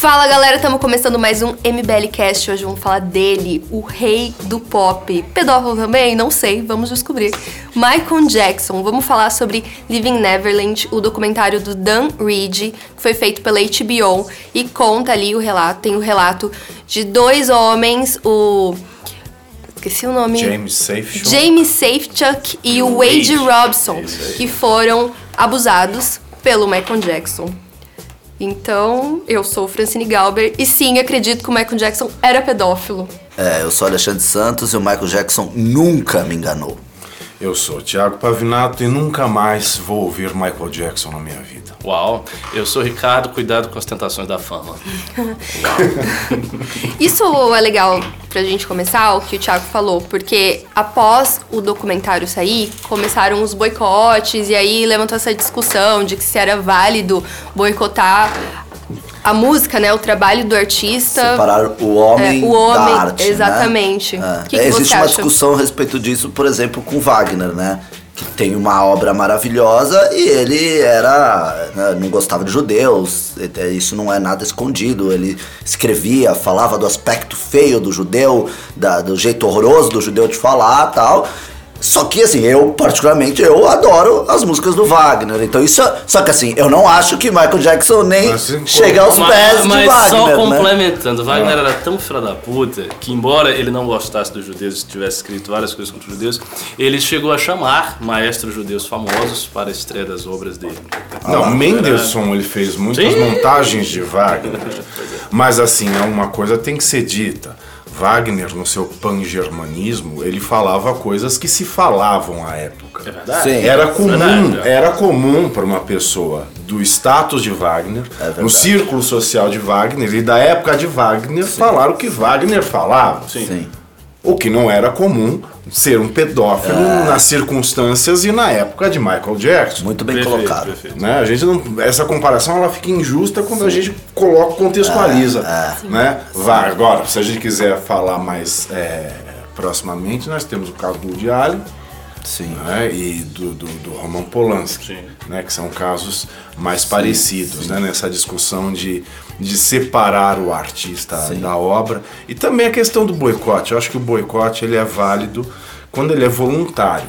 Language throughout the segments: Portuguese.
Fala galera, estamos começando mais um MBL Cast. Hoje vamos falar dele, o rei do pop. Pedófilo também? Não sei, vamos descobrir. Michael Jackson. Vamos falar sobre Living Neverland, o documentário do Dan Reed, que foi feito pela HBO e conta ali o relato, tem o relato de dois homens, o esqueci o nome. James Safechuck. James Safechuck e o Wade Robson, que foram abusados pelo Michael Jackson. Então, eu sou Francine Galber e sim, acredito que o Michael Jackson era pedófilo. É, eu sou Alexandre Santos e o Michael Jackson nunca me enganou. Eu sou Thiago Pavinato e nunca mais vou ouvir Michael Jackson na minha vida. Uau, eu sou Ricardo, cuidado com as tentações da fama. Isso é legal pra gente começar, o que o Thiago falou, porque após o documentário sair, começaram os boicotes e aí levantou essa discussão de que se era válido boicotar a música, né? O trabalho do artista. Separar o homem, É, o homem, da arte, exatamente. Né? O que É, que existe você uma acha? discussão a respeito disso, por exemplo, com Wagner, né? Que tem uma obra maravilhosa e ele era. né, não gostava de judeus, e- isso não é nada escondido. Ele escrevia, falava do aspecto feio do judeu, da- do jeito horroroso do judeu de falar tal. Só que assim, eu particularmente eu adoro as músicas do Wagner. Então isso, só que assim, eu não acho que Michael Jackson nem Mas, assim, chega aos pés mas de Wagner, só né? complementando, Wagner era tão filho da puta que, embora ele não gostasse dos judeus e tivesse escrito várias coisas contra os judeus, ele chegou a chamar maestros judeus famosos para a estreia das obras dele. Não, Mendelssohn ele fez muitas Sim. montagens de Wagner. Mas assim, é uma coisa tem que ser dita. Wagner, no seu pan-germanismo, ele falava coisas que se falavam à época. É verdade? Sim. Era comum, Verdade. era comum para uma pessoa do status de Wagner, verdade. no círculo social de Wagner e da época de Wagner falar o que Wagner falava. Sim. O que não era comum ser um pedófilo É. nas circunstâncias e na época de Michael Jackson. Muito bem Perfeito, colocado. perfeito. Né? A gente não, essa comparação ela fica injusta quando a gente coloca, contextualiza. Né? Vai, agora, se a gente quiser falar mais é, proximamente, nós temos o caso do Woody Allen Sim. né? e do, do, do Roman Polanski, Sim. né? que são casos mais parecidos Né? nessa discussão de, de separar o artista da obra e também a questão do boicote. Eu acho que o boicote ele é válido quando ele é voluntário.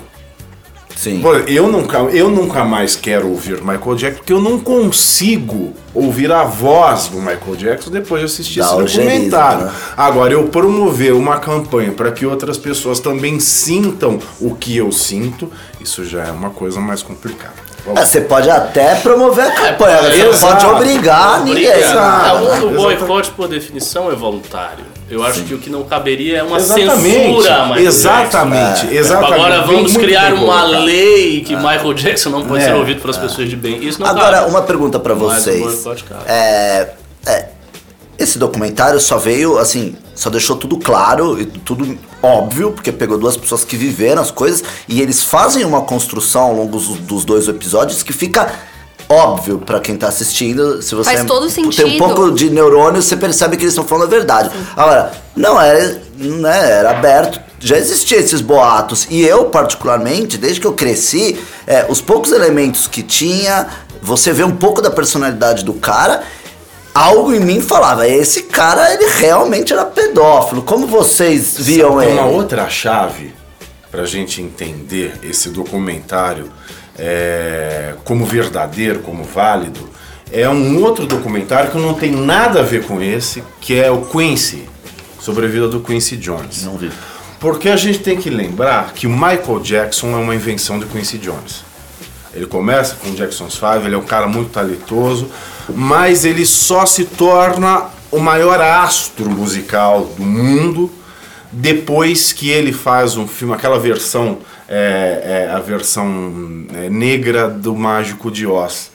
Sim. Eu nunca, eu nunca mais quero ouvir Michael Jackson porque eu não consigo ouvir a voz do Michael Jackson depois de assistir Dá esse documentário. né? Agora, eu promover uma campanha para que outras pessoas também sintam o que eu sinto, isso já é uma coisa mais complicada. Vamos- É, você pode até promover a campanha, mas você não exato. pode obrigar ninguém. Exato. É, o- boicote, por definição, é voluntário. Eu acho que o que não caberia é uma Exatamente, censura Michael exatamente, É. exatamente. Agora vamos criar uma lei que Michael Jackson não pode É, ser ouvido pelas pessoas de bem. Isso não Agora, cabe. uma pergunta pra Mas o vocês. boicote cabe. É, é, esse documentário só veio, assim, só deixou tudo claro e tudo óbvio, porque pegou duas pessoas que viveram as coisas e eles fazem uma construção ao longo dos, dois episódios que fica óbvio pra quem tá assistindo. Se você Faz todo tem um sentido. pouco de neurônio, você percebe que eles estão falando a verdade. Agora, não é, né, era aberto, já existiam esses boatos. E eu, particularmente, desde que eu cresci, é, os poucos elementos que tinha, você vê um pouco da personalidade do cara. Algo em mim falava, esse cara, ele realmente era pedófilo. Como vocês viam Tem ele? uma outra chave para a gente entender esse documentário é, como verdadeiro, como válido. É um outro documentário que não tem nada a ver com esse, que é o Quincy, sobre a vida do Quincy Jones. Não vi. Porque a gente tem que lembrar que o Michael Jackson é uma invenção de Quincy Jones. Ele começa com o Jackson's Five, ele é um cara muito talentoso, mas ele só se torna o maior astro musical do mundo depois que ele faz um filme, aquela versão, é, é, a versão é, negra do Mágico de Oz,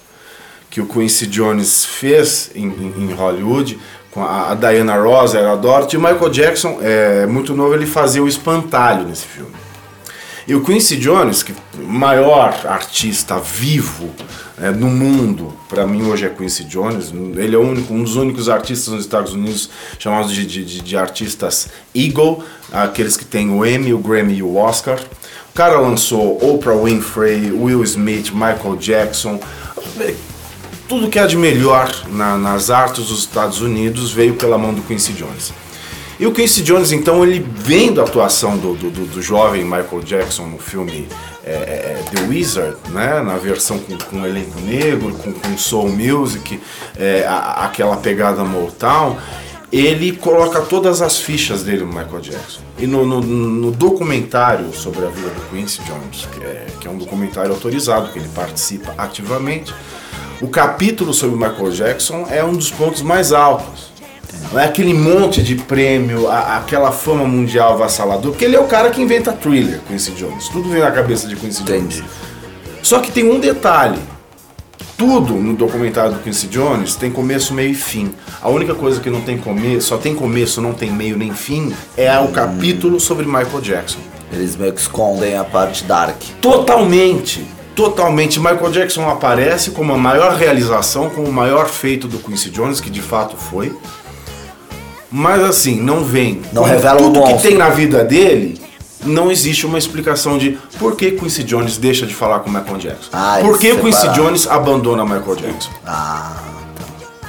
que o Quincy Jones fez em, em- em Hollywood, com a, a Diana Ross era a Dorothy, e o Michael Jackson, é, muito novo, ele fazia o espantalho nesse filme. E o Quincy Jones, que maior artista vivo né, no mundo, para mim hoje é Quincy Jones. Ele é único- um dos únicos artistas nos Estados Unidos chamados de, de, de- de artistas Eagle, aqueles que têm o Emmy, o Grammy e o Oscar. O cara lançou Oprah Winfrey, Will Smith, Michael Jackson. tudo que há de melhor na- nas artes dos Estados Unidos veio pela mão do Quincy Jones. E o Quincy Jones, então, ele vendo a atuação do, do, do- jovem Michael Jackson no filme é, é, The Wizard, né, na versão com, com elenco negro, com, com soul music, é, a- aquela pegada Motown, ele coloca todas as fichas dele no Michael Jackson. E no, no- no documentário sobre a vida do Quincy Jones, que é, que é um documentário autorizado, que ele participa ativamente, o capítulo sobre o Michael Jackson é um dos pontos mais altos. Não é aquele monte de prêmio, a- aquela fama mundial avassaladora, porque ele é o cara que inventa thriller, Quincy Jones. Tudo vem na cabeça de Quincy Jones. Entendi. Só que tem um detalhe. Tudo no documentário do Quincy Jones tem começo, meio e fim. A única coisa que não tem começo, só tem começo, não tem meio nem fim, é o capítulo sobre Michael Jackson. Eles meio que escondem a parte dark. Totalmente, totalmente. Michael Jackson aparece como a maior realização, como o maior feito do Quincy Jones, que de fato foi. Mas assim, não vem. Não Como revela o tudo que tem na vida dele. Não existe uma explicação de por que Quincy Jones deixa de falar com Michael Jackson. Ah, por que Quincy separaram. Jones abandona Michael Jackson. Ah,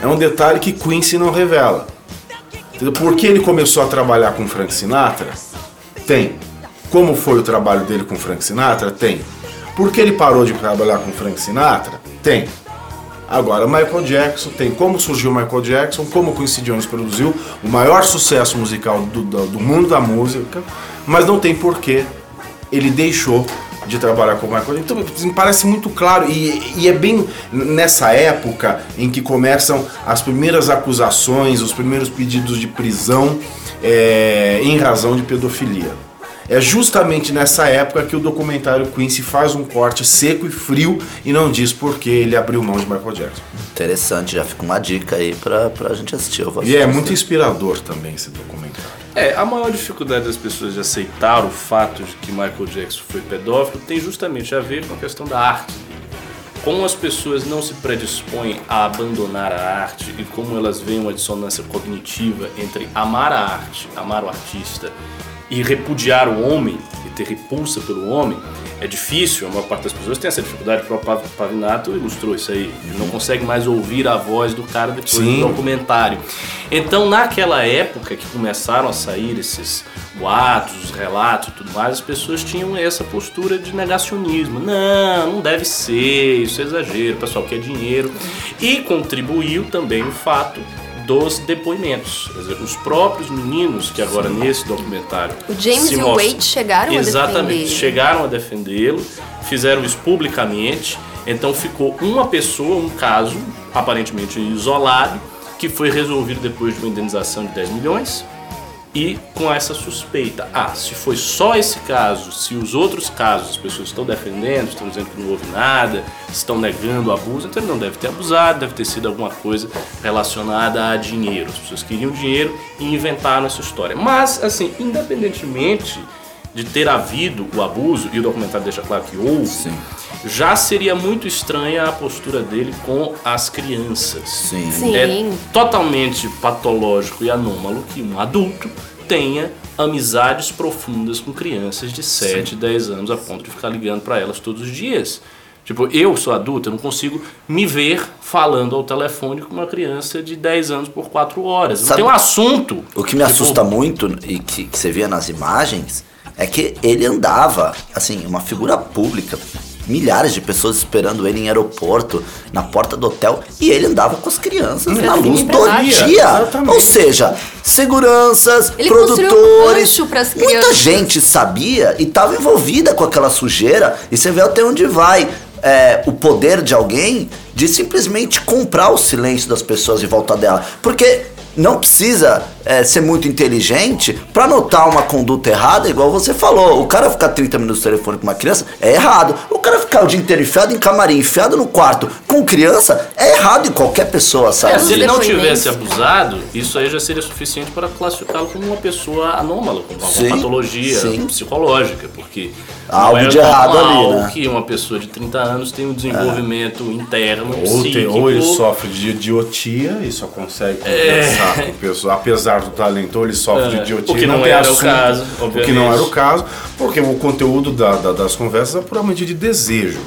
É um detalhe que Quincy não revela. Por que ele começou a trabalhar com Frank Sinatra? Tem. Como foi o trabalho dele com Frank Sinatra? Tem. Por que ele parou de trabalhar com Frank Sinatra? Tem. Agora, Michael Jackson tem como surgiu Michael Jackson, como Quincy Jones produziu o maior sucesso musical do, do, do mundo da música, mas não tem porquê ele deixou de trabalhar com o Michael Jackson. Então, me parece muito claro, e, e é bem nessa época em que começam as primeiras acusações, os primeiros pedidos de prisão é, em razão de pedofilia. É justamente nessa época que o documentário Quincy faz um corte seco e frio e não diz por que ele abriu mão de Michael Jackson. interessante. Já fica uma dica aí pra, pra gente assistir. Eu vou E é assistir. muito inspirador também esse documentário. É, a maior dificuldade das pessoas de aceitar o fato de que Michael Jackson foi pedófilo tem justamente a ver com a questão da arte. Como as pessoas não se predispõem a abandonar a arte e como elas veem uma dissonância cognitiva entre amar a arte, amar o artista e repudiar o homem e ter repulsa pelo homem, é difícil, a maior parte das pessoas tem essa dificuldade, o próprio Pav- Pavinato ilustrou isso aí. Ele não consegue mais ouvir a voz do cara depois Sim. do documentário. Então, naquela época que começaram a sair esses boatos, os relatos e tudo mais, as pessoas tinham essa postura de negacionismo. Não, não deve ser, isso é exagero, o pessoal quer dinheiro. E contribuiu também o fato dos depoimentos. Quer dizer, os próprios meninos que agora nesse documentário. O James se e o mostram- Wade chegaram a Exatamente, defender. chegaram a defendê-lo, fizeram isso publicamente. Então ficou uma pessoa, um caso aparentemente isolado, que foi resolvido depois de uma indenização de 10 milhões. E com essa suspeita, ah, se foi só esse caso, se os outros casos as pessoas estão defendendo, estão dizendo que não houve nada, estão negando o abuso, então ele não deve ter abusado, deve ter sido alguma coisa relacionada a dinheiro. As pessoas queriam dinheiro e inventaram essa história. Mas, assim, independentemente de ter havido o abuso, e o documentário deixa claro que houve, já seria muito estranha a postura dele com as crianças. Sim. Sim. É totalmente patológico e anômalo que um adulto tenha amizades profundas com crianças de 7, 10 anos a ponto de ficar ligando para elas todos os dias. Tipo, eu sou adulto, eu não consigo me ver falando ao telefone com uma criança de 10 anos por 4 horas. Não Sabe- tem um assunto. O que me Tipo, assusta muito e que, que você via nas imagens é que ele andava, assim, uma figura pública. Milhares de pessoas esperando ele em aeroporto, na porta do hotel, e ele andava com as crianças na luz do empresário. dia. Exatamente. Ou seja, seguranças, Ele um produtores, pras muita crianças. gente sabia e estava envolvida com aquela sujeira, e você vê até onde vai é, o poder de alguém de simplesmente comprar o silêncio das pessoas em volta dela. Porque não precisa é, ser muito inteligente pra notar uma conduta errada, igual você falou. O cara ficar 30 minutos no telefone com uma criança é errado. O cara ficar o dia inteiro enfiado em camarim, enfiado no quarto com criança é errado em qualquer pessoa, sabe? É, se ele não tivesse abusado, isso aí já seria suficiente para classificá-lo como uma pessoa anômala, com alguma Sim, patologia sim. psicológica, porque Algo não é de errado normal ali, né? que uma pessoa de 30 anos tenha um desenvolvimento interno Ou, psíquico. tem- ou ele sofre de idiotia e só consegue conversar com pessoas, apesar do talento, ou ele sofre de É, idiotia o que e não tem era o assunto, caso, O que não obviamente. era o caso, porque o conteúdo da- da- das conversas é puramente de desejo.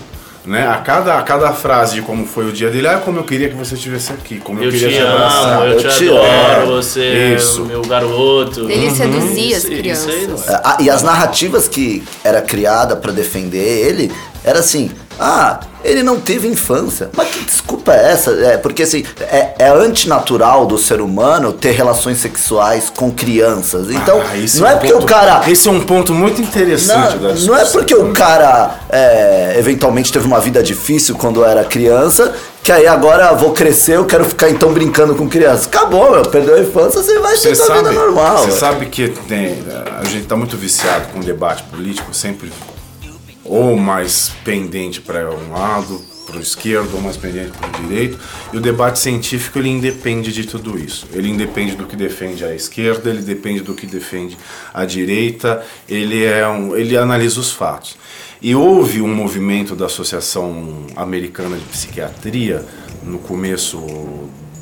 Né? A, cada, a cada frase de como foi o dia dele, ah, como eu queria que você estivesse aqui, como eu, Eu queria te te amo, abraçar. eu te eu te adoro, amo. você é Isso. o meu garoto. Ele Uhum. seduzia as Isso- isso aí não crianças. é. Ah, e as narrativas que era criada pra defender ele era assim: ah, ele não teve infância. Mas que desculpa é essa? É, porque assim, é, é antinatural do ser humano ter relações sexuais com crianças. Então, Ah, não é um porque ponto- o cara. Esse é um ponto muito interessante da Não, não é porque o cara é, eventualmente teve uma vida difícil quando era criança, que aí agora vou crescer, eu quero ficar então brincando com crianças. Acabou, meu, perdeu a infância, você vai ter sua vida normal. você sabe que tem, a gente está muito viciado com o debate político, sempre ou mais pendente para um lado, para o esquerdo, ou mais pendente para o direito. E o debate científico ele independe de tudo isso. Ele independe do que defende a esquerda, ele depende do que defende a direita. Ele é um, ele analisa os fatos. E houve um movimento da Associação Americana de Psiquiatria no começo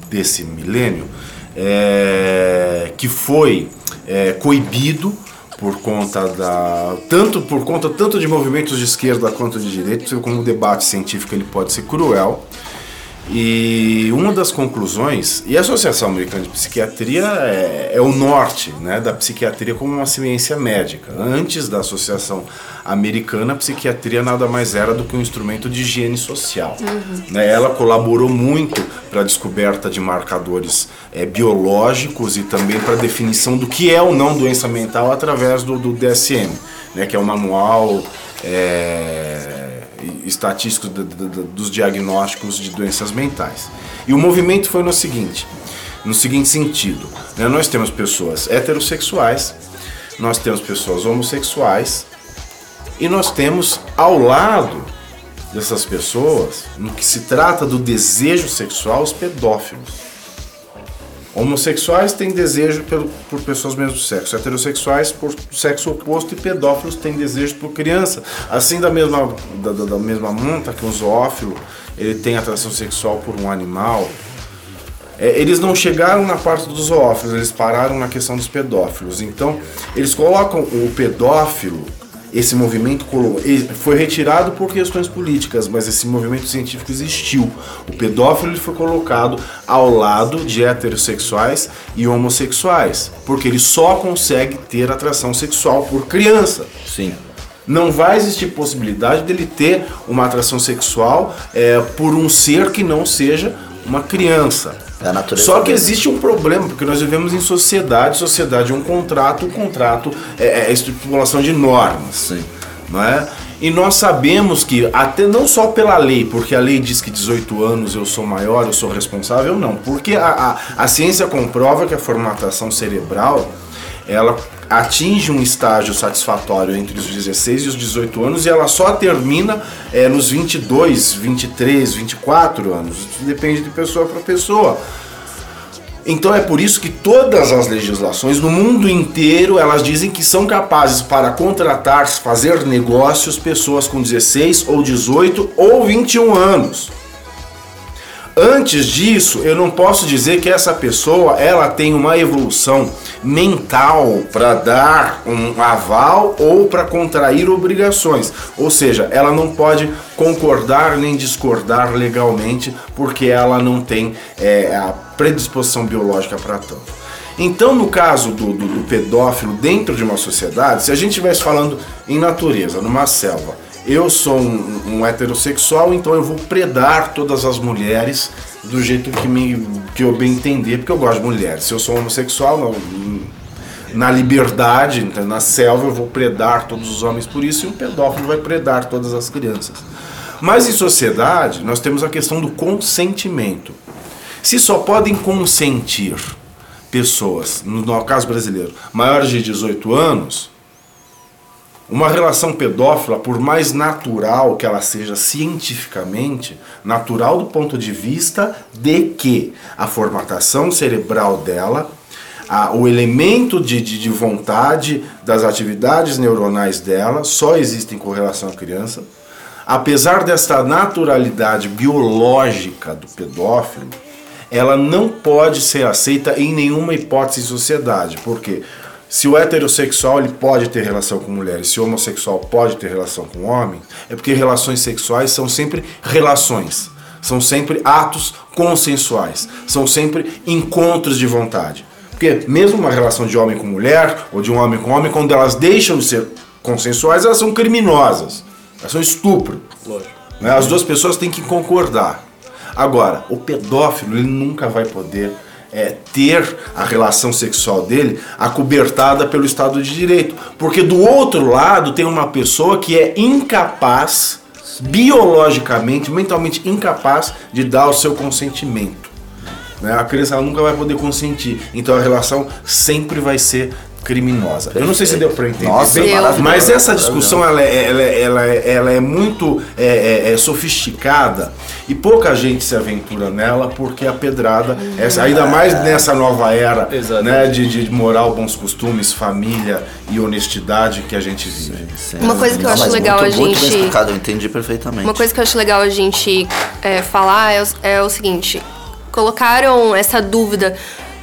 desse milênio é, que foi é, coibido por conta da tanto por conta tanto de movimentos de esquerda quanto de direita, como o debate científico ele pode ser cruel. E uma das conclusões, e a Associação Americana de Psiquiatria é, é o norte né, da psiquiatria como uma ciência médica. Antes da Associação Americana, a psiquiatria nada mais era do que um instrumento de higiene social. Né, ela colaborou muito para a descoberta de marcadores é, biológicos e também para a definição do que é ou não doença mental através do, do DSM, né, que é o manual. é, estatísticos do- do- do- dos diagnósticos de doenças mentais. E o movimento foi no seguinte, no seguinte sentido, né? nós temos pessoas heterossexuais, nós temos pessoas homossexuais e nós temos ao lado dessas pessoas, no que se trata do desejo sexual, os pedófilos. Homossexuais têm desejo pelo- por pessoas do mesmo sexo, heterossexuais por sexo oposto e pedófilos têm desejo por criança. Assim da mesma, da, da- da mesma monta que um zoófilo, ele tem atração sexual por um animal. É, eles não chegaram na parte dos zoófilos, eles pararam na questão dos pedófilos. Então, eles colocam o pedófilo, esse movimento foi retirado por questões políticas, mas esse movimento científico existiu. O pedófilo foi colocado ao lado de heterossexuais e homossexuais, porque ele só consegue ter atração sexual por criança Sim. não vai existir possibilidade dele ter uma atração sexual é, por um ser que não seja uma criança. É a natureza Só que existe um problema, porque nós vivemos em sociedade, sociedade é um contrato, o contrato é, é estipulação de normas. Sim. Não é? E nós sabemos que, até não só pela lei, porque a lei diz que 18 anos eu sou maior, eu sou responsável, não. Porque a, a, a ciência comprova que a formatação cerebral ela atinge um estágio satisfatório entre os 16 e os 18 anos e ela só termina é, nos 22, 23, 24 anos. Isso depende de pessoa para pessoa. Então é por isso que todas as legislações no mundo inteiro elas dizem que são capazes para contratar, fazer negócios pessoas com 16 ou 18 ou 21 anos. Antes disso, eu não posso dizer que essa pessoa ela tem uma evolução mental para dar um aval ou para contrair obrigações. Ou seja, ela não pode concordar nem discordar legalmente porque ela não tem é, a predisposição biológica para tanto. Então, no caso do, do, do pedófilo dentro de uma sociedade, se a gente estivesse falando em natureza, numa selva, eu sou um, um heterossexual, então eu vou predar todas as mulheres do jeito que, me, que eu bem entender, porque eu gosto de mulheres. Se eu sou homossexual, na liberdade, então, na selva, eu vou predar todos os homens por isso, e um pedófilo vai predar todas as crianças. Mas em sociedade, nós temos a questão do consentimento. Se só podem consentir pessoas, no caso brasileiro, maiores de 18 anos, uma relação pedófila, por mais natural que ela seja cientificamente, natural do ponto de vista de que a formatação cerebral dela, a, o elemento de, de, de vontade das atividades neuronais dela só existem com relação à criança. Apesar desta naturalidade biológica do pedófilo, ela não pode ser aceita em nenhuma hipótese em sociedade. Por quê? Se o heterossexual ele pode ter relação com mulheres, se o homossexual pode ter relação com homem, é porque relações sexuais são sempre relações, são sempre atos consensuais, são sempre encontros de vontade. Porque mesmo uma relação de homem com mulher ou de um homem com homem, quando elas deixam de ser consensuais, elas são criminosas, elas são estupro. Lógico. Né? As duas pessoas têm que concordar. Agora, o pedófilo ele nunca vai poder é, ter a relação sexual dele acobertada pelo Estado de Direito. Porque do outro lado tem uma pessoa que é incapaz, biologicamente, mentalmente incapaz de dar o seu consentimento. Né? A criança nunca vai poder consentir. Então a relação sempre vai ser criminosa. Eu não sei se deu para entender Nossa, bem, mas essa discussão ela é, ela é- ela é- ela é muito é, é- é sofisticada e pouca gente se aventura nela porque a pedrada, essa, ainda mais nessa nova era né, de, de moral, bons costumes, família e honestidade que a gente vive. Sim. Uma coisa que eu acho mas legal muito, a Muito bem gente- explicado, eu entendi perfeitamente. Uma coisa que eu acho legal a gente é, falar é, o- é o seguinte: colocaram essa dúvida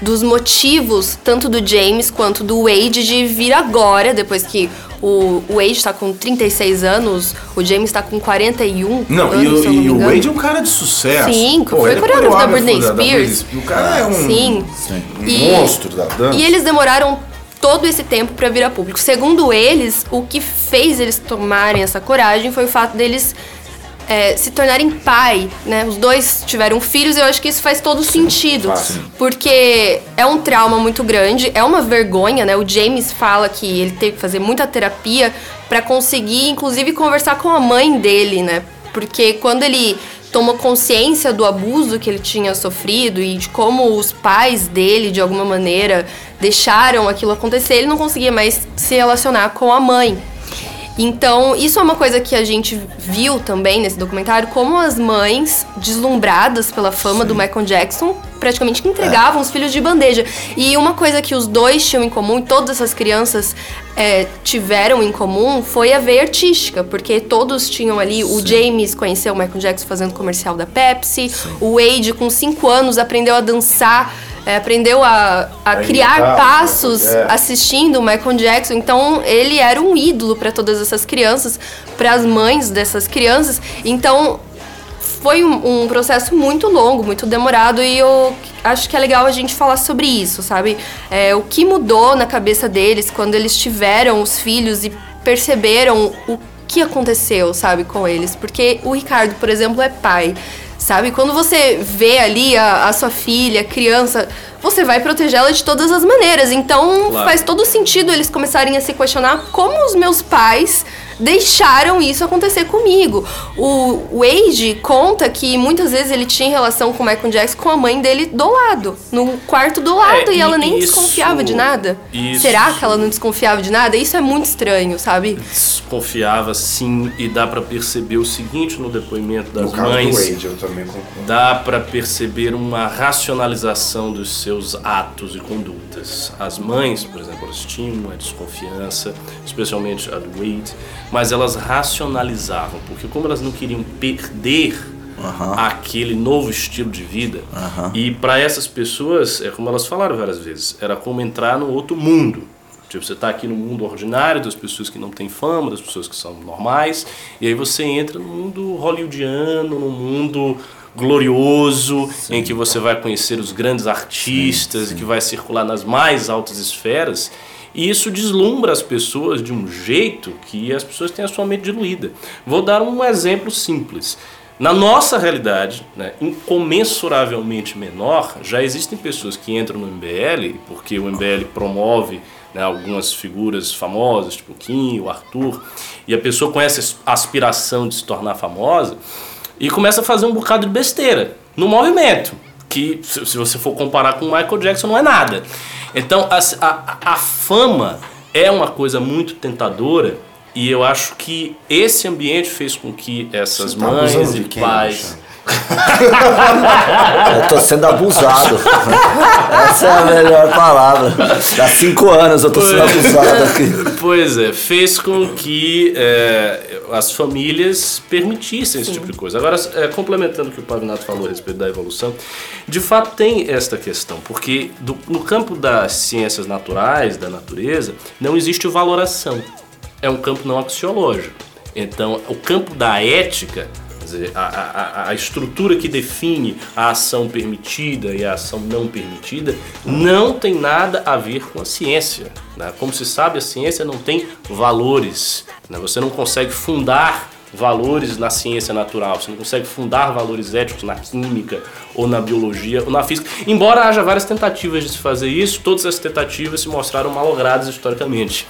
dos motivos, tanto do James quanto do Wade, de vir agora, depois que o, Wade tá com 36 anos, o James tá com 41 Não, anos, e, eu não e o. Wade é um cara de sucesso. Sim, foi ele é coreógrafo da Britney Spears. O cara é um, Sim. um E- monstro da dança. E eles demoraram todo esse tempo pra vir a público. Segundo eles, o que fez eles tomarem essa coragem foi o fato deles é, se tornarem pai, né? Os dois tiveram filhos e eu acho que isso faz todo sentido. Porque é um trauma muito grande, é uma vergonha, né? O James fala que ele teve que fazer muita terapia pra conseguir, inclusive, conversar com a mãe dele, né? Porque quando ele tomou consciência do abuso que ele tinha sofrido e de como os pais dele, de alguma maneira, deixaram aquilo acontecer, ele não conseguia mais se relacionar com a mãe. Então, isso é uma coisa que a gente viu também nesse documentário, como as mães, deslumbradas pela fama do Michael Jackson, praticamente entregavam os filhos de bandeja. E uma coisa que os dois tinham em comum, e todas essas crianças é, tiveram em comum, foi a veia artística, porque todos tinham ali. O James conheceu o Michael Jackson fazendo comercial da Pepsi, o Wade, com 5 anos, aprendeu a dançar. É, aprendeu a, a A criar imitar, passos é. assistindo o Michael Jackson. Então, ele era um ídolo para todas essas crianças, para as mães dessas crianças. Então, foi um, um processo muito longo, muito demorado e eu acho que é legal a gente falar sobre isso, sabe? É, o que mudou na cabeça deles quando eles tiveram os filhos e perceberam o que aconteceu, sabe, com eles. Porque o Ricardo, por exemplo, é pai. Sabe? Quando você vê ali a, a sua filha, a criança, você vai protegê-la de todas as maneiras. Então Claro. faz todo sentido eles começarem a se questionar como os meus pais deixaram isso acontecer comigo. O Wade conta que muitas vezes ele tinha relação com o Michael Jackson com a mãe dele do lado, no quarto do lado, É, e ela nem isso- desconfiava de nada. isso- Será que ela não desconfiava de nada? Isso é muito estranho, sabe? Desconfiava sim, e dá pra perceber o seguinte no depoimento das No caso mães. do Wade, eu também concordo. dá para perceber uma racionalização dos seus atos e condutas. As mães, por exemplo, elas tinham uma desconfiança, especialmente a do Wade, mas elas racionalizavam, porque como elas não queriam perder aquele novo estilo de vida, e para essas pessoas, é como elas falaram várias vezes, era como entrar no outro mundo. Tipo, você está aqui no mundo ordinário das pessoas que não têm fama, das pessoas que são normais, e aí você entra no mundo hollywoodiano, no mundo glorioso, em que você vai conhecer os grandes artistas, que vai circular nas mais altas esferas. E isso deslumbra as pessoas de um jeito que as pessoas têm a sua mente diluída. Vou dar um exemplo simples. Na nossa realidade, né, incomensuravelmente menor, já existem pessoas que entram no MBL, porque o MBL promove né, algumas figuras famosas, tipo o Kim, o Arthur, e a pessoa com essa aspiração de se tornar famosa e começa a fazer um bocado de besteira no movimento, que se você for comparar com o Michael Jackson não é nada. Então a, a, a fama é uma coisa muito tentadora e eu acho que esse ambiente fez com que essas tá mães e pais? Eu tô sendo abusado. Essa é a melhor palavra. Há cinco anos eu tô sendo abusado aqui. Pois é, fez com que é, as famílias permitissem esse tipo de coisa. Agora, é, complementando o que o Pavinato falou a respeito da evolução, de fato tem esta questão, porque do- no campo das ciências naturais, da natureza, não existe valoração. É um campo não axiológico. Então, o campo da ética, dizer, a, a, a- estrutura que define a ação permitida e a ação não permitida, não tem nada a ver com a ciência. né? Como se sabe, a ciência não tem valores. né? Você não consegue fundar valores na ciência natural, você não consegue fundar valores éticos na química ou na biologia ou na física. Embora haja várias tentativas de se fazer isso, todas as tentativas se mostraram malogradas historicamente.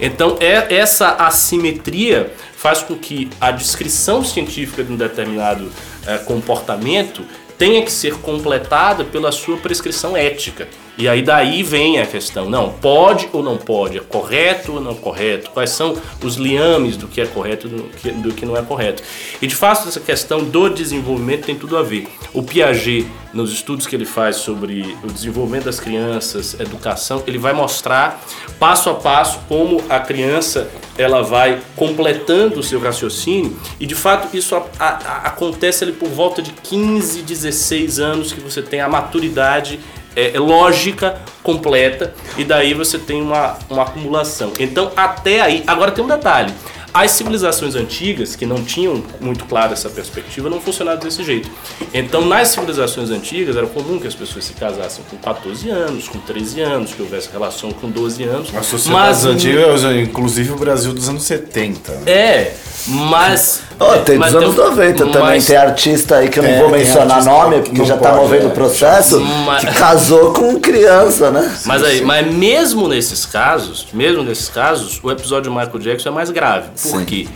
Então, é essa assimetria faz com que a descrição científica de um determinado eh, comportamento tenha que ser completada pela sua prescrição ética. E aí daí vem a questão, não, pode ou não pode, é correto ou não correto, quais são os liames do que é correto e do que, não é correto. E de fato essa questão do desenvolvimento tem tudo a ver. O Piaget, nos estudos que ele faz sobre o desenvolvimento das crianças, educação, ele vai mostrar passo a passo como a criança ela vai completando o seu raciocínio e de fato isso a- a- a- acontece ali por volta de 15, 16 anos que você tem a maturidade é, lógica completa e daí você tem uma, uma acumulação. Então até aí, agora tem um detalhe. As civilizações antigas, que não tinham muito claro essa perspectiva, não funcionavam desse jeito. Então, nas civilizações antigas, era comum que as pessoas se casassem com 14 anos, com 13 anos, que houvesse relação com 12 anos. As sociedades antigas, inclusive o Brasil dos anos 70. né? É, mas. Ó, tem mas dos anos 90 também, mas- tem artista aí que eu não É, vou mencionar nome, que porque já tá movendo é. o processo, Mas- que casou com criança, né? Mas aí, mas mesmo nesses casos, mesmo nesses casos, o episódio de Michael Jackson é mais grave. Por Sim. quê?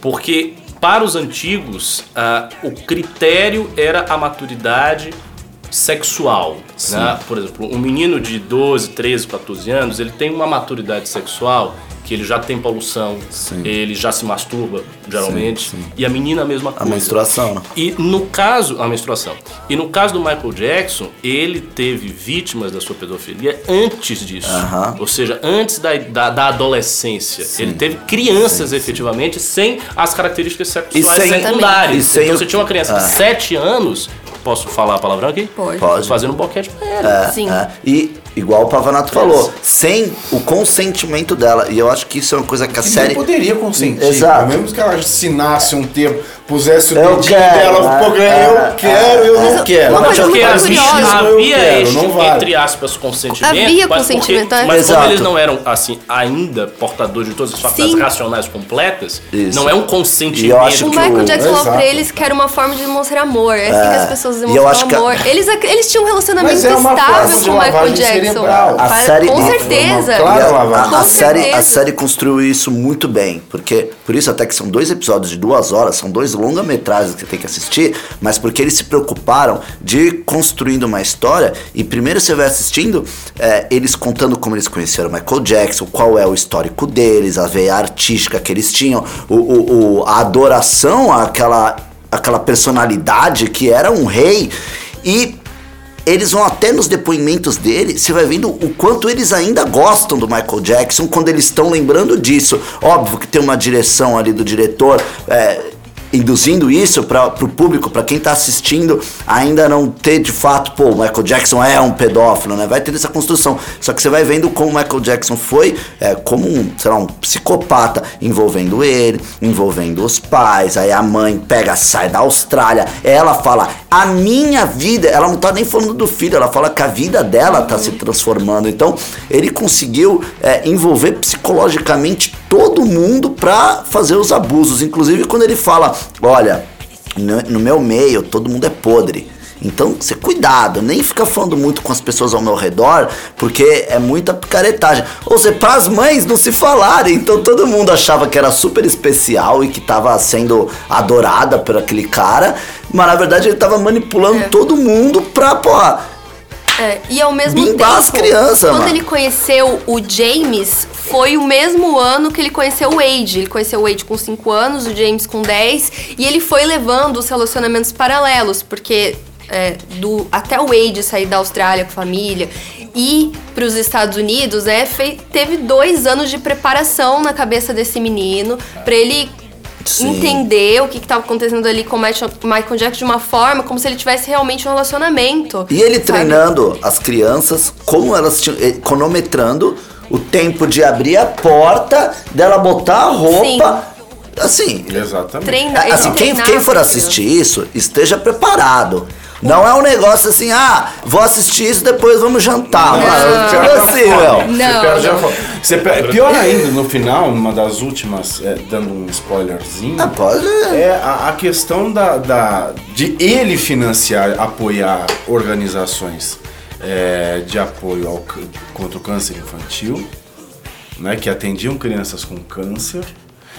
Porque para os antigos, ah, o critério era a maturidade sexual. Né? Por exemplo, um menino de 12, 13, 14 anos, ele tem uma maturidade sexual que ele já tem poluição, Sim. ele já se masturba, geralmente, Sim, sim. e a menina a mesma A coisa. menstruação, né? E no caso, a menstruação. E no caso do Michael Jackson, ele teve vítimas da sua pedofilia antes disso. Aham. Ou seja, antes da, da, da adolescência. Ele teve crianças efetivamente sem as características sexuais sem- secundárias. E sem então o- você tinha uma criança Ah. de 7 anos. Posso falar a palavrão aqui? Pode. Pode. Fazendo um boquete pra ele. É, Sim. é. E, igual o Pavanato falou, sem o consentimento dela. E eu acho que isso é uma coisa que a Que série. nem poderia consentir. Exato. Mesmo que ela assinasse um termo, pusesse o Eu dedinho quero, dela, é, pô, é, eu quero, eu Mas não quero. uma Não, coisa Porque muito havia, curiosa. eu havia quero, este, não vale. entre aspas, consentimento. Havia mas consentimento, porque, é. Mas como eles não eram, assim, ainda portadores de todas as faculdades Sim. racionais completas, Isso. não é um E eu consentimento. acho O que Michael Jackson falou pra eles que era uma forma de demonstrar amor. É assim que as pessoas eu demonstram que amor. Eles, eles tinham um relacionamento Mas é estável com o Michael Jackson. A série- com certeza. E a- série, a série construiu isso muito bem, porque por isso até que são dois episódios de duas horas, são dois longa-metragens que você tem que assistir, mas porque eles se preocuparam de construindo uma história e primeiro você vai assistindo é, eles contando como eles conheceram Michael Jackson, qual é o histórico deles, a veia artística que eles tinham, o, o- o- a adoração àquela, àquela personalidade que era um rei e eles vão até nos depoimentos dele, você vai vendo o quanto eles ainda gostam do Michael Jackson quando eles estão lembrando disso. Óbvio que tem uma direção ali do diretor. é, Induzindo isso para o público, para quem tá assistindo, ainda não ter de fato, pô, o Michael Jackson é um pedófilo, né? Vai ter essa construção. Só que você vai vendo como o Michael Jackson foi é, como um, sei lá, um psicopata, envolvendo ele, envolvendo os pais. Aí a mãe pega, sai da Austrália. Ela fala: A minha vida, ela não tá nem falando do filho, ela fala que a vida dela tá se transformando. Então, ele conseguiu é, envolver psicologicamente todo mundo pra fazer os abusos. Inclusive, quando ele fala: Olha, no, meu meio, todo mundo é podre. Então, você cuidado, nem fica falando muito com as pessoas ao meu redor, porque é muita picaretagem. Ou seja, para as mães não se falarem. Então, todo mundo achava que era super especial e que tava sendo adorada por aquele cara, mas na verdade ele tava manipulando É. todo mundo pra, porra, É, e ao mesmo Bimbar tempo, as crianças, quando mano. ele conheceu o James, foi o mesmo ano que ele conheceu o Wade. Ele conheceu o Wade com 5 anos, o James com 10, e ele foi levando os relacionamentos paralelos, porque é, do, até o Wade sair da Austrália com a família e para os Estados Unidos, né, fei- teve dois anos de preparação na cabeça desse menino para ele Sim. entender o que estava acontecendo ali com o Michael Jackson de uma forma como se ele tivesse realmente um relacionamento. E ele sabe? treinando as crianças, como elas tinham. eh, cronometrando o tempo de abrir a porta, dela botar a roupa. Assim. Exatamente. Treina, assim quem, quem for as assistir isso, esteja preparado. Não é um negócio assim, ah, vou assistir isso, depois vamos jantar. Não, perde assim. Você Não, perde a não. fome. Você per- Pior ainda, no final, uma das últimas, é, dando um spoilerzinho, Ah, pode. é a, a questão da, da- de ele financiar, apoiar organizações é, de apoio ao, contra o câncer infantil, né, que atendiam crianças com câncer,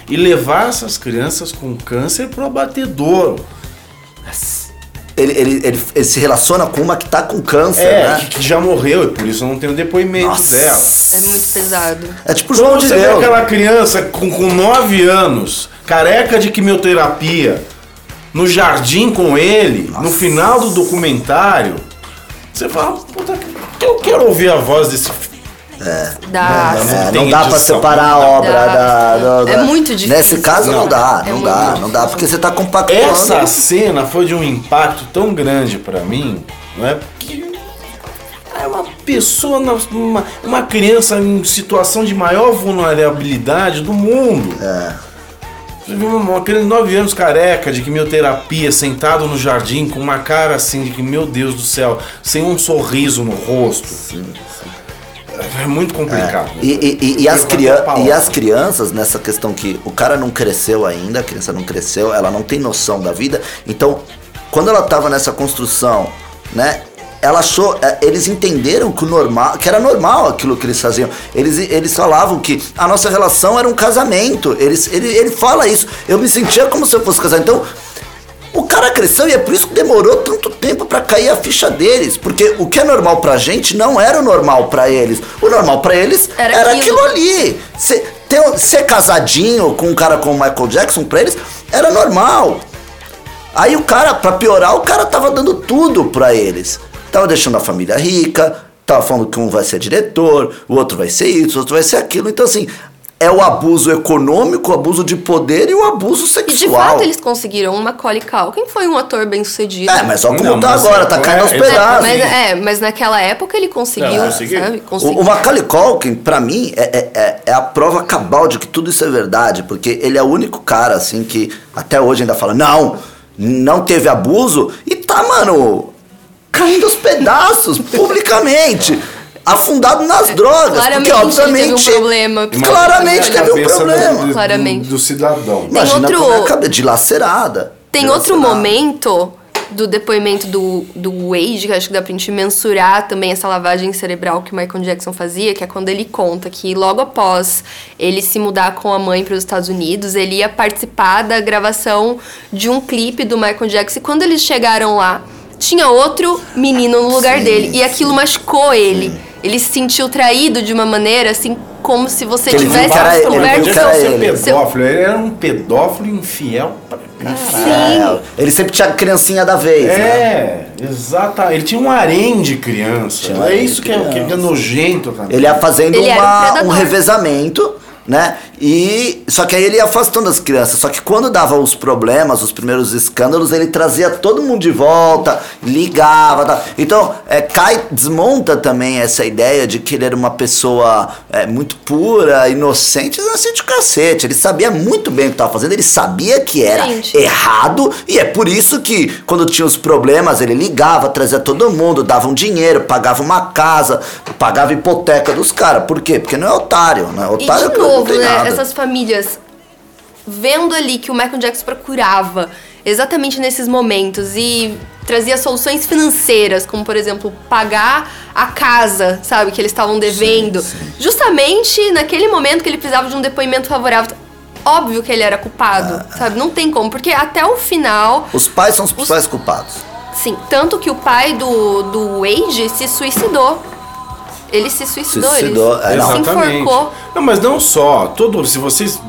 e levar essas crianças com câncer pro abatedouro. Ele, ele, ele, ele se relaciona com uma que tá com câncer, É, né? que, que já morreu, e por isso eu não tenho depoimento Nossa. dela. É muito pesado. É tipo o Quando João de você vê Deus. aquela criança com, com 9 anos, careca de quimioterapia, no jardim com ele, no final do documentário, você fala, puta, eu quero ouvir a voz desse. Dá. Não, É, não dá pra edição, separar a obra Dá. da, da- É da- muito difícil. Nesse caso não, Não. dá, É não dá, difícil. não dá, porque você tá compactando. Essa cena foi de um impacto tão grande pra mim, não é? Que é uma pessoa, uma, uma criança em situação de maior vulnerabilidade do mundo. É. Uma criança de 9 anos careca, de quimioterapia, sentado no jardim, com uma cara assim de que, meu Deus do céu, sem um sorriso no rosto. É muito complicado. E, e- e- e as e as crianças, nessa questão que o cara não cresceu ainda, a criança não cresceu, ela não tem noção da vida. Então, quando ela tava nessa construção, né? Ela achou, é, eles entenderam que o normal, que era normal aquilo que eles faziam. Eles, eles falavam que a nossa relação era um casamento. Eles, ele, ele fala isso. Eu me sentia como se eu fosse casar. Então, o cara cresceu e é por isso que demorou tanto tempo pra cair a ficha deles. Porque o que é normal pra gente não era o normal pra eles. O normal pra eles Era era, aquilo. aquilo. ali. Ser, ter- ser casadinho com um cara como Michael Jackson pra eles era normal. Aí o cara, pra piorar, o cara tava dando tudo pra eles. Tava deixando a família rica, tava falando que um vai ser diretor, o outro vai ser isso, o outro vai ser aquilo. Então, assim, é o abuso econômico, o abuso de poder e o abuso E sexual. de fato eles conseguiram um Macaulay Culkin foi um ator bem sucedido. É, mas olha como Não, tá agora, é- tá caindo aos é- É, pedaços. mas, é, mas naquela época ele conseguiu, Não, conseguiu. sabe? O, Conseguiu. o Macaulay Culkin, pra mim, é, é- é, é a prova cabal de que tudo isso é verdade, porque ele é o único cara, assim, que até hoje ainda fala, não, não teve abuso, e tá, mano, caindo aos pedaços, publicamente, afundado nas drogas, Claramente porque ele teve um obviamente... problema. Claramente teve um problema. Do, Claramente. do, cidadão. Tem Imagina outro- é a cabeça, dilacerada. Tem outro dilacerada. momento do depoimento do, do Wade, que acho que dá pra gente mensurar também essa lavagem cerebral que o Michael Jackson fazia, que é quando ele conta que logo após ele se mudar com a mãe para os Estados Unidos, ele ia participar da gravação de um clipe do Michael Jackson. E quando eles chegaram lá, tinha outro menino no lugar Sim, dele. E aquilo sim, machucou ele. Ele se sentiu traído de uma maneira, assim, como se você ele tivesse era ele, ele era ser ele. seu- pedófilo, ele era um pedófilo infiel pra caralho. É, ele sempre tinha a criancinha da vez, né? É, exato. Ele tinha um harém de criança. Tinha é isso que é, que é nojento, cara. Ele ia fazendo Ele um uma- um revezamento, né? E só que aí ele ia afastando as crianças. Só que quando dava os problemas, os primeiros escândalos, ele trazia todo mundo de volta, ligava, tá? Então, é, cai, desmonta também essa ideia de que ele era uma pessoa é, muito pura, inocente, assim de cacete. Ele sabia muito bem o que estava fazendo, ele sabia que era Gente. errado, e é por isso que quando tinha os problemas, ele ligava, trazia todo mundo, dava um dinheiro, pagava uma casa, pagava hipoteca dos caras. Por quê? Porque não é otário, né? E Otário de que não novo, né, nada. essas famílias vendo ali que o Michael Jackson procurava exatamente nesses momentos e trazia soluções financeiras, como por exemplo, pagar a casa, sabe, que eles estavam devendo, justamente naquele momento que ele precisava de um depoimento favorável. Óbvio que ele era culpado, Ah. sabe? Não tem como, porque até o final Os pais são os principais culpados. Sim, tanto que o pai do, do Wade se suicidou. Ele se suicidou, Suicidou, ele é, não. se Exatamente. enforcou. Não, mas não só. Todo, se vocês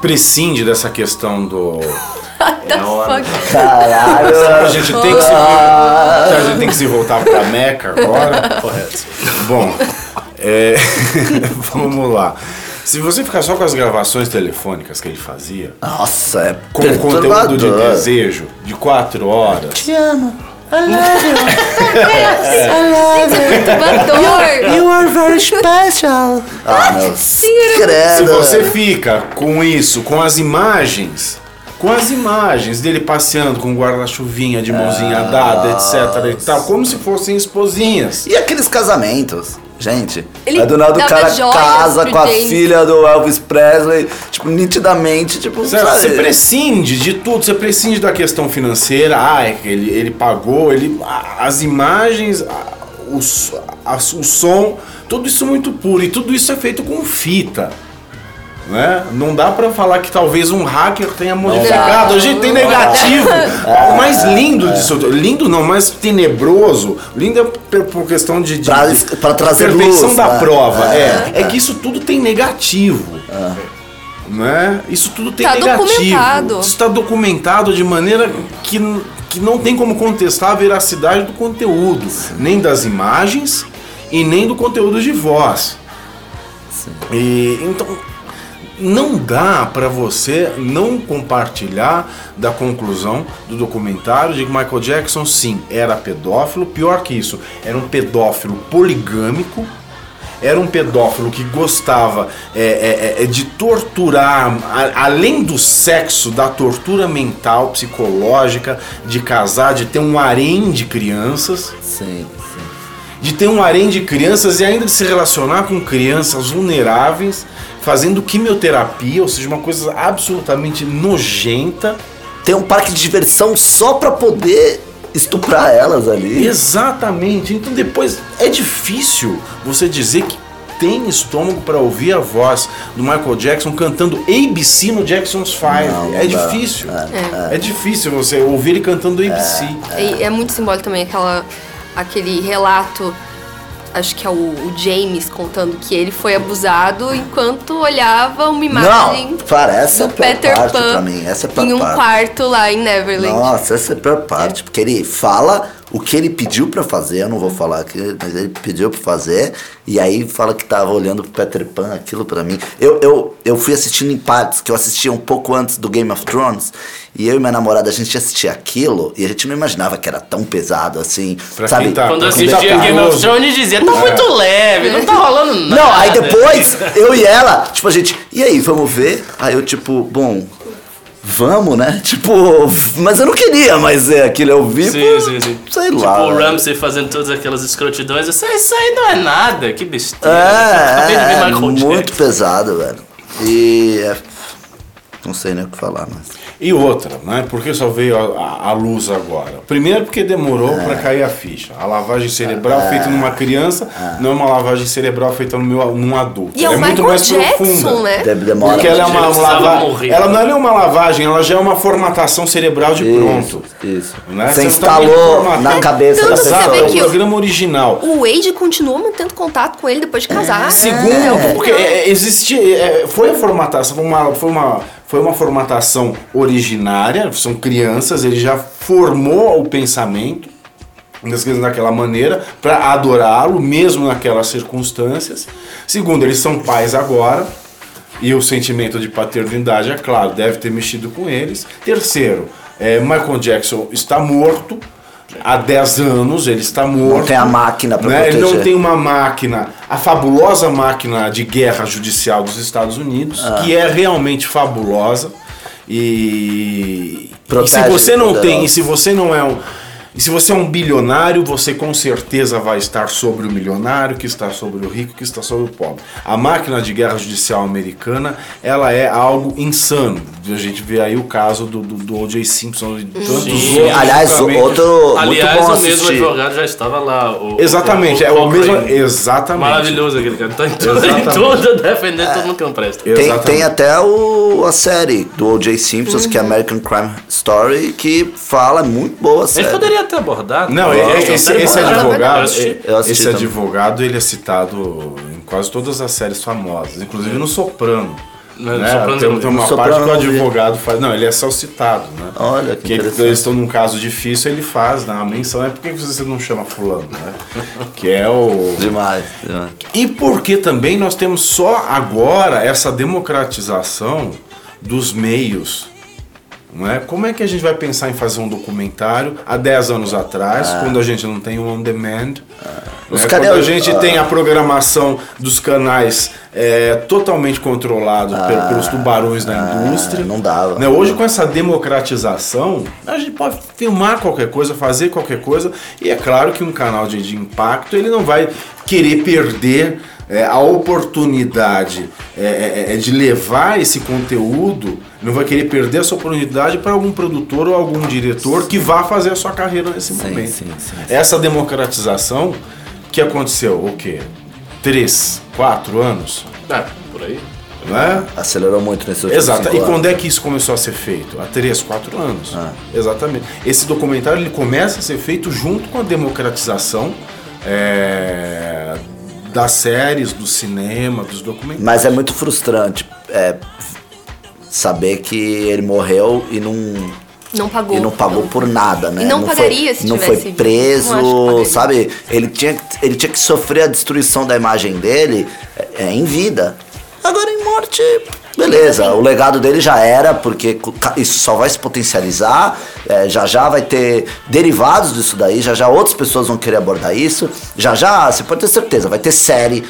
prescinde dessa questão do. What fuck? Caralho. A gente tem que se, a gente tem que se voltar pra Meca agora. Correto. Bom, é, vamos lá. Se você ficar só com as gravações telefônicas que ele fazia, Nossa, é com o conteúdo de desejo de quatro horas, Te amo. Perturbador. You are very special. Ah, meu. se Credo. você fica com isso, com as imagens, com as imagens dele passeando com guarda-chuvinha de mãozinha dada, etc e tal, como se fossem esposinhas. E aqueles casamentos? Gente, Ele é do nada o cara casa com a James. filha do Elvis Presley, tipo, nitidamente, tipo, Você, você prescinde de tudo, você prescinde da questão financeira, ah, é que ele, ele pagou, ele, as imagens, a- o, o som, tudo isso muito puro, e tudo isso é feito com fita. Né? Não dá pra falar que talvez um hacker tenha modificado. A gente tem negativo. O mais lindo disso, lindo não, mais tenebroso. Lindo é por- por questão de, de, pra trazer perfeição luz, da né? prova. É, É, é, que isso tudo tem negativo. Né? Isso tudo tem Tá negativo. documentado. Isso está documentado de maneira que, que não tem como contestar a veracidade do conteúdo, nem das imagens e nem do conteúdo de voz. E, então, não dá para você não compartilhar da conclusão do documentário de que Michael Jackson, sim, era pedófilo. Pior que isso, era um pedófilo poligâmico. Era um pedófilo que gostava é, é, é, de torturar, a- além do sexo, da tortura mental, psicológica, de casar, de ter um harém de crianças Sim, sim. de ter um harém de crianças e ainda de se relacionar com crianças vulneráveis, fazendo quimioterapia, ou seja, uma coisa absolutamente nojenta. Tem um parque de diversão só pra poder estuprar elas ali. Exatamente. Então depois é difícil você dizer que tem estômago para ouvir a voz do Michael Jackson cantando ABC no Jackson's Five. Não, não é dá. difícil. É. difícil você ouvir ele cantando ABC. E é muito simbólico também aquela, aquele relato, acho que é o, o James contando que ele foi abusado enquanto olhava uma imagem Não, para, essa é a do pior Peter parte Pan pra mim. Essa é a pior em um parte. quarto lá em Neverland. Nossa, essa é a pior parte, porque ele fala o que ele pediu pra fazer, eu não vou falar aqui, mas ele pediu pra fazer, e aí fala que tava olhando pro Peter Pan, aquilo pra mim. Eu, eu, eu fui assistindo em partes, que eu assistia um pouco antes do Game of Thrones, e eu e minha namorada, a gente assistia aquilo, e a gente não imaginava que era tão pesado assim, Pra sabe? tá- Quando eu quem tá assistia Game of. Thrones, dizia, tá muito leve, não tá rolando nada. Não, aí depois, eu e ela, tipo, a gente, e aí, vamos ver? Aí eu, tipo, bom, vamos, né? Tipo, mas eu não queria, mas é aquilo eu vi, Sim, sim, sim. sei tipo, lá. o né? Ramsey fazendo todas aquelas escrotidões. Sei, isso aí não é nada, que besteira. É, ver é, é muito pesado, velho. E é, não sei nem o que falar, mas. E outra, né? Por que só veio a, a- a luz agora? Primeiro porque demorou É. pra cair a ficha. A lavagem cerebral feita numa criança não é uma lavagem cerebral feita no meu, num adulto. E é o é muito Michael mais Jackson, profunda. né? Deve demorar. Porque ela é uma lavagem. Ela não é uma lavagem, ela já é uma formatação cerebral de pronto. Isso. Né? Você Você instalou na cabeça Tanto da Exato, vê é pessoa. o que o- programa original. O Wade continuou mantendo contato com ele depois de casar. Segundo, É, porque é, existe, é, foi a formatação, foi uma, foi, uma, foi uma formatação originária, são crianças, ele já formou o pensamento das coisas daquela maneira para adorá-lo, mesmo naquelas circunstâncias. Segundo, eles são pais agora. E o sentimento de paternidade, é claro, deve ter mexido com eles. Terceiro, é, Michael Jackson está morto há 10 anos, ele está morto. tem a máquina pra né? Ele não proteger. tem uma máquina, a fabulosa máquina de guerra judicial dos Estados Unidos, Ah. que é realmente fabulosa. E, e se você não tem, e se você não é um. E se você é um bilionário, você com certeza vai estar sobre o milionário, que está sobre o rico, que está sobre o pobre. A máquina de guerra judicial americana, ela é algo insano, A gente vê aí o caso do, do, do O.J. Simpson e tantos Sim. outros. Aliás, outro Aliás, muito bom o mesmo assistir. advogado já estava lá. O, Exatamente, o, é o mesmo. Exatamente. Maravilhoso aquele cara. Tá em tudo, em tudo defendendo todo mundo que não presta. Tem, tem até o, a série do O.J. Simpsons, que é American Crime Story, que fala muito boa série. poderia ter abordado. Não, Nossa, é- é- esse, esse advogado, assisti. é- Eu assisti esse também. advogado, ele é citado em quase todas as séries famosas, inclusive no Soprano. Né? Soprano tem, tem uma Soprano parte que o advogado faz. Não, ele é só citado, né? Olha, que eles estão num caso difícil, ele faz né? a menção. É por que você não chama fulano, né? Que é o. Demais, demais. E porque também nós temos só agora essa democratização dos meios. Não é? Como é que a gente vai pensar em fazer um documentário há 10 anos atrás, quando a gente não tem um on demand? Os né? cadê Quando a os- gente ah. tem a programação dos canais é, totalmente controlados pe- pelos tubarões da indústria. não dava. Né? Hoje, com essa democratização, a gente pode filmar qualquer coisa, fazer qualquer coisa, e é claro que um canal de, de impacto ele não vai querer perder é, a oportunidade é, é, é, de levar esse conteúdo, não vai querer perder essa oportunidade para algum produtor ou algum diretor que vá fazer a sua carreira nesse momento. sim, sim, Essa democratização que aconteceu, o quê? Três, quatro anos, Ah, por aí. né? Acelerou muito nesse último Exato. E quando é que isso começou a ser feito? Há três, quatro anos. Ah. Exatamente. Esse documentário ele começa a ser feito junto com a democratização é, das séries, do cinema, dos documentários. Mas é muito frustrante é, saber que ele morreu e não, Não pagou. e não pagou por nada, né? E não foi, pagaria se Não tivesse foi preso, Não sabe? Ele tinha, ele tinha que sofrer a destruição da imagem dele é, em vida. Agora em morte, beleza. O legado dele já era, porque isso só vai se potencializar. é, já já vai ter derivados disso daí. Já já outras pessoas vão querer abordar isso. Já já, você pode ter certeza, vai ter série.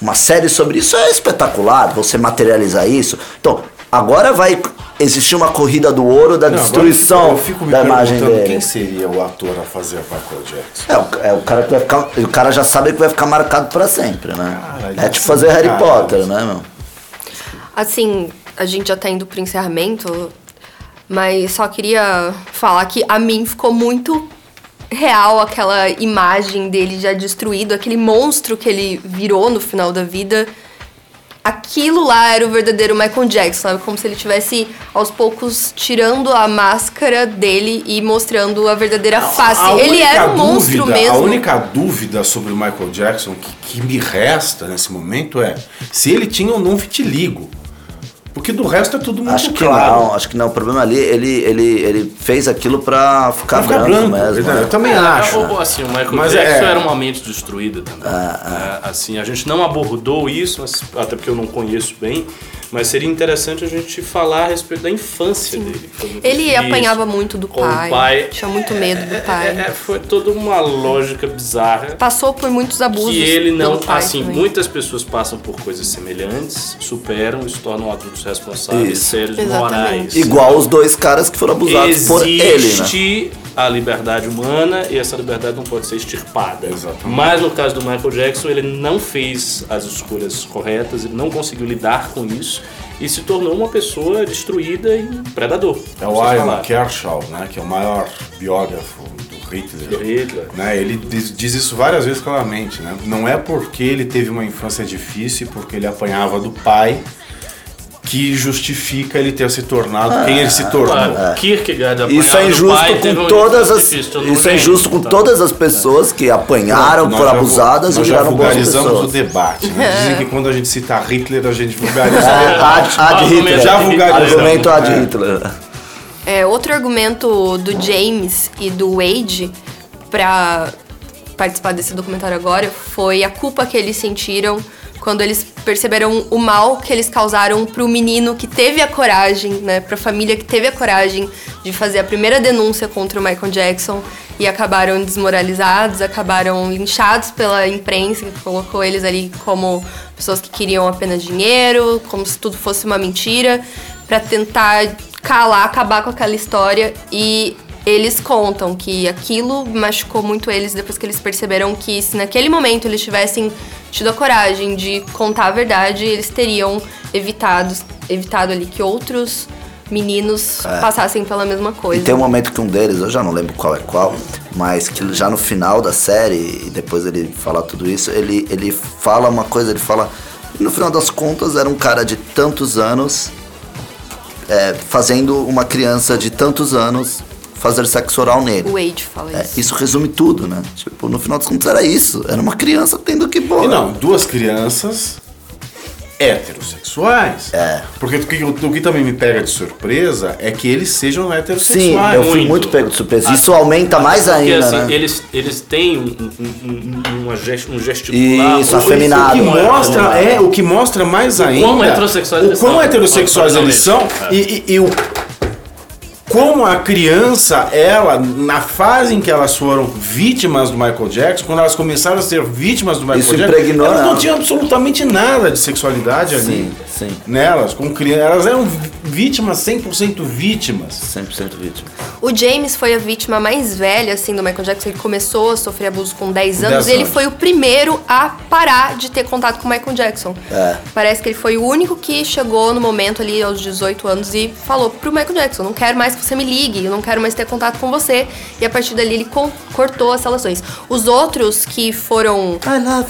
Uma série sobre isso é espetacular, você materializar isso. Então, agora vai existir uma corrida do ouro da Não, destruição eu fico, eu fico me da imagem dele. quem seria o ator a fazer a Michael Jackson. É o, é o cara que vai ficar. O cara já sabe que vai ficar marcado pra sempre, né? Caralho, é tipo fazer Harry cara. Potter, né, meu? Assim, a gente já tá indo pro encerramento, mas só queria falar que a mim ficou muito real aquela imagem dele já destruído, aquele monstro que ele virou no final da vida. Aquilo lá era o verdadeiro Michael Jackson, sabe? Como se ele tivesse aos poucos tirando a máscara dele e mostrando a verdadeira face. A ele única era um monstro dúvida- mesmo. A única dúvida sobre o Michael Jackson que, que me resta nesse momento é se ele tinha ou não vitiligo. Porque do resto é tudo muito Acho que claro. não, acho que não. O problema ali, ele, ele, ele fez aquilo pra ficar, Pra ficar branco, branco, mesmo. eu né? também É, acho. o- Assim, o Michael Mas Jackson é- era uma mente destruída também. É, assim, a gente não abordou isso, mas- até porque eu não conheço bem, mas seria interessante a gente falar a respeito da infância dele. foi muito Ele difícil, apanhava muito do pai, pai. tinha muito medo do pai. É, é, foi toda uma lógica bizarra. Passou por muitos abusos. Que ele não, pelo pai assim, também. muitas pessoas passam por coisas semelhantes, superam e se tornam adultos responsáveis, Isso. Exatamente. morais. Igual os dois caras que foram abusados por ele, né? Existe a liberdade humana e essa liberdade não pode ser extirpada. Exatamente. Mas no caso do Michael Jackson, ele não fez as escolhas corretas, ele não conseguiu lidar com isso e se tornou uma pessoa destruída e um predador. É o Ivan falaram. Kershaw, né, que é o maior biógrafo do Hitler. Hitler. Né, ele diz, diz isso várias vezes claramente. Né? Não é porque ele teve uma infância difícil, porque ele apanhava do pai, que justifica ele ter se tornado quem ele se tornou. Claro, Kierkegaard Isso é do injusto pai, com todas infância as. Isso é injusto com tá? todas as pessoas que apanharam, Nós foram já abusadas e nós já viraram boas vulgarizamos pessoas. o debate. Né? Dizem que quando a gente cita Hitler, a gente vulgariza o É, debate. ad, ad Hitler. Já vulgarizamos. Argumento ad É. Hitler. É, outro argumento do James e do Wade pra participar desse documentário agora foi a culpa que eles sentiram quando eles perceberam o mal que eles causaram pro menino que teve a coragem, né, pra família que teve a coragem de fazer a primeira denúncia contra o Michael Jackson e acabaram desmoralizados, acabaram linchados pela imprensa que colocou eles ali como pessoas que queriam apenas dinheiro, como se tudo fosse uma mentira, pra tentar calar, acabar com aquela história e eles contam que aquilo machucou muito eles depois que eles perceberam que se naquele momento eles tivessem tido a coragem de contar a verdade, eles teriam evitado, evitado ali que outros meninos passassem pela mesma coisa. E tem um momento que um deles, eu já não lembro qual é qual, mas que já no final da série, e depois ele fala tudo isso, ele, ele fala uma coisa, ele fala. No final das contas era um cara de tantos anos é, fazendo uma criança de tantos anos fazer sexo oral nele. O Wade fala É, isso. isso resume tudo, né? Tipo, no final das contas era isso. Era uma criança tendo que pô, E não, duas crianças heterossexuais. É. Porque o que, o que também me pega de surpresa é que eles sejam Sim, heterossexuais. eu fui muito. muito pego de surpresa. Ah, Isso aumenta mais Porque ainda, assim, né? eles, eles têm um, um, um, gest, um gesticular. Isso, afeminado. O que é mostra, afeminado. é, o que mostra mais ainda. quão heterossexuais o eles quão são. heterossexuais eles são Totalmente. e, e- e o como a criança, ela, na fase em que elas foram vítimas do Michael Jackson, quando elas começaram a ser vítimas do Michael Isso Jackson, elas não nela. tinham absolutamente nada de sexualidade ali. Sim. Nelas, como crianças, elas eram vítimas, 100% vítimas. 100% vítima. O James foi a vítima mais velha, assim, do Michael Jackson. Ele começou a sofrer abuso com 10 anos 10 e ele anos. foi o primeiro a parar de ter contato com o Michael Jackson. É. Parece que ele foi o único que chegou no momento ali, aos 18 anos, e falou pro Michael Jackson, não quero mais que você me ligue, eu não quero mais ter contato com você. E a partir dali ele cortou as relações. Os outros que foram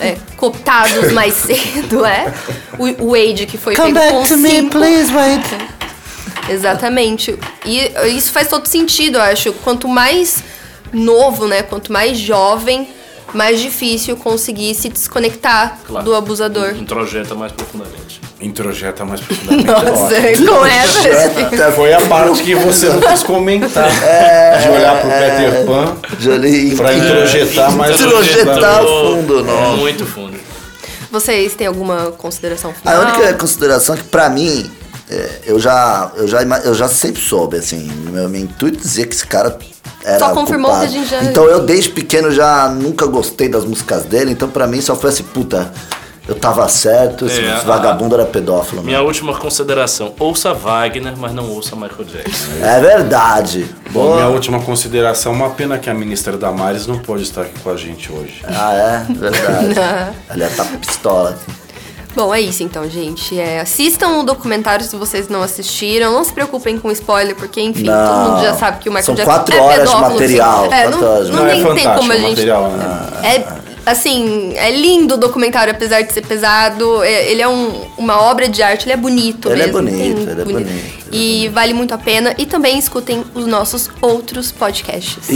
é, cooptados mais cedo, é. O, o Wade, que foi Come back to me, please, Wade. Exatamente. E isso faz todo sentido, eu acho. Quanto mais novo, né? Quanto mais jovem, mais difícil conseguir se desconectar Claro. do abusador. Introjeta mais profundamente. Introjeta mais profundamente. Nossa, Ótimo. com essa. Foi a parte que você não quis comentar. de olhar pro Peter Pan pra introjetar mais Introjetar fundo, não. Muito fundo. Vocês têm alguma consideração A final? única consideração é que pra mim, é, eu já, eu já, eu já sempre soube, assim, meu, meu intuito dizia que esse cara era Só confirmou culpado. que a gente já- Então eu desde pequeno já nunca gostei das músicas dele, então pra mim só foi assim, puta, eu tava certo, esse É, vagabundo era pedófilo. Minha Né? última consideração. Ouça Wagner, mas não ouça Michael Jackson. É verdade. Bom, Boa. minha última consideração, uma pena que a ministra Damares não pode estar aqui com a gente hoje. Ah, é? Verdade. Aliás, tá pistola. Bom, é isso então, gente. É, assistam o documentário se vocês não assistiram. Não se preocupem com spoiler, porque, enfim, Não. todo mundo já sabe que o Michael São Jackson quatro é horas de pedófilo, material, assim. É, quatro não, horas de não Não, é tem fantástico como a o gente. material, né? É, assim, é lindo o documentário, apesar de ser pesado. É, ele é um- uma obra de arte, ele é bonito Ele é mesmo. bonito, tem ele é bonito, E vale muito a pena. E também escutem os nossos outros podcasts. E,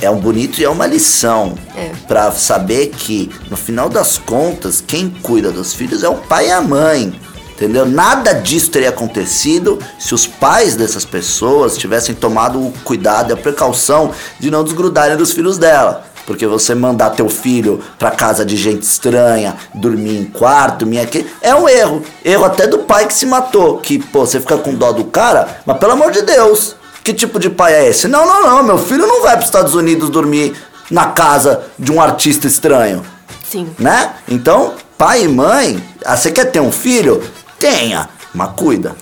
e é um bonito e é uma lição É. Pra saber que no final das contas quem cuida dos filhos é o pai e a mãe. Entendeu? Nada disso teria acontecido se os pais dessas pessoas tivessem tomado o cuidado e a precaução de não desgrudarem dos filhos dela. Porque você mandar teu filho pra casa de gente estranha, dormir em quarto, dormir aqui, é um erro. Erro até do pai que se matou. Que, pô, você fica com dó do cara, mas pelo amor de Deus, que tipo de pai é esse? Não, não, não, meu filho não vai pros Estados Unidos dormir na casa de um artista estranho, Sim. né? Então, pai e mãe, ah, você quer ter um filho? Tenha, mas cuida.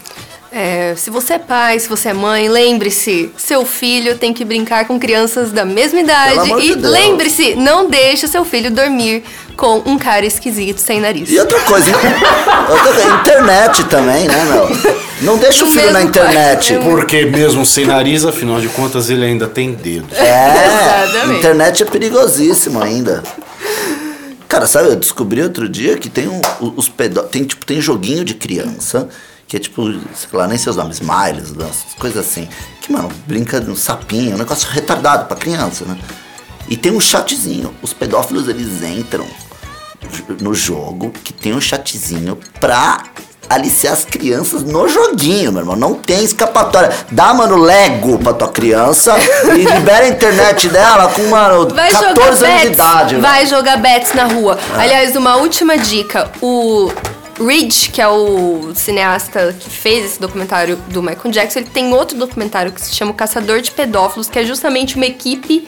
É, se você é pai, se você é mãe, lembre-se, seu filho tem que brincar com crianças da mesma idade. Pelo amor E de lembre-se, não deixe seu filho dormir com um cara esquisito sem nariz. E outra coisa, outra coisa, internet também, né, meu? Não deixa o filho na internet. quarto. Porque mesmo sem nariz, afinal de contas, ele ainda tem dedos. É, Exatamente. internet é perigosíssimo ainda. Cara, sabe, eu descobri outro dia que tem um, os pedó tem tipo tem joguinho de criança que é tipo, sei lá, nem seus nomes, Smiles, coisas assim. Que, mano, brinca no sapinho, um negócio retardado pra criança, né? E tem um chatzinho. Os pedófilos, eles entram no jogo que tem um chatzinho pra aliciar as crianças no joguinho, meu irmão. Não tem escapatória. Dá, mano, Lego pra tua criança e libera a internet dela com, mano, Vai 14 jogar anos de bets, idade. velho. vai jogar bets na rua. Aliás, uma última dica. O Reed, que é o cineasta que fez esse documentário do Michael Jackson, ele tem outro documentário que se chama O Caçador de Pedófilos, que é justamente uma equipe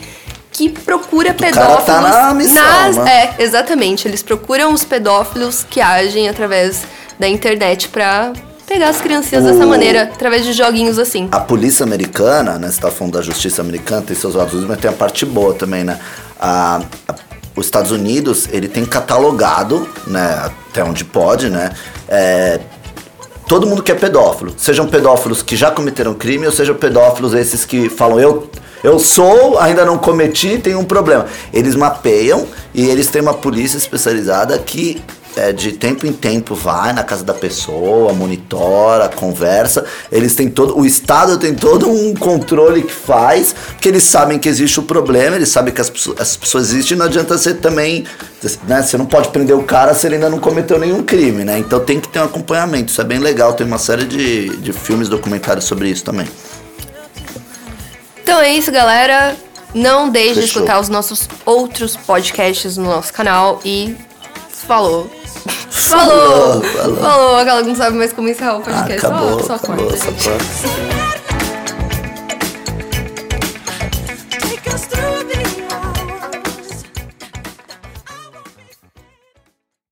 que procura cara pedófilos. tá na missão, nas- né? É, exatamente. Eles procuram os pedófilos que agem através da internet pra pegar as criancinhas dessa O- maneira, através de joguinhos assim. A polícia americana, né? Você tá falando da justiça americana, tem seus lados, mas tem a parte boa também, né? A, a- os Estados Unidos, ele tem catalogado, né? Até onde pode, né? é, todo mundo que é pedófilo. Sejam pedófilos que já cometeram crime ou sejam pedófilos esses que falam eu eu sou, ainda não cometi, tem um problema. Eles mapeiam e eles têm uma polícia especializada que é, de tempo em tempo vai na casa da pessoa, monitora, conversa. Eles têm todo, o Estado tem todo um controle que faz, porque eles sabem que existe o problema, eles sabem que as, pessoas- as pessoas existem, não adianta você também, né? Você não pode prender o cara se ele ainda não cometeu nenhum crime, né? Então tem que ter um acompanhamento, isso é bem legal, tem uma série de, de filmes, documentários sobre isso também. Então é isso, galera. Não deixe de Fechou. escutar os nossos outros podcasts no nosso canal e falou. Falou! Falou, falou. Aquela que não sabe mais como encerrar o Ah, podcast. acabou, Só- só acabou, corta, só corta.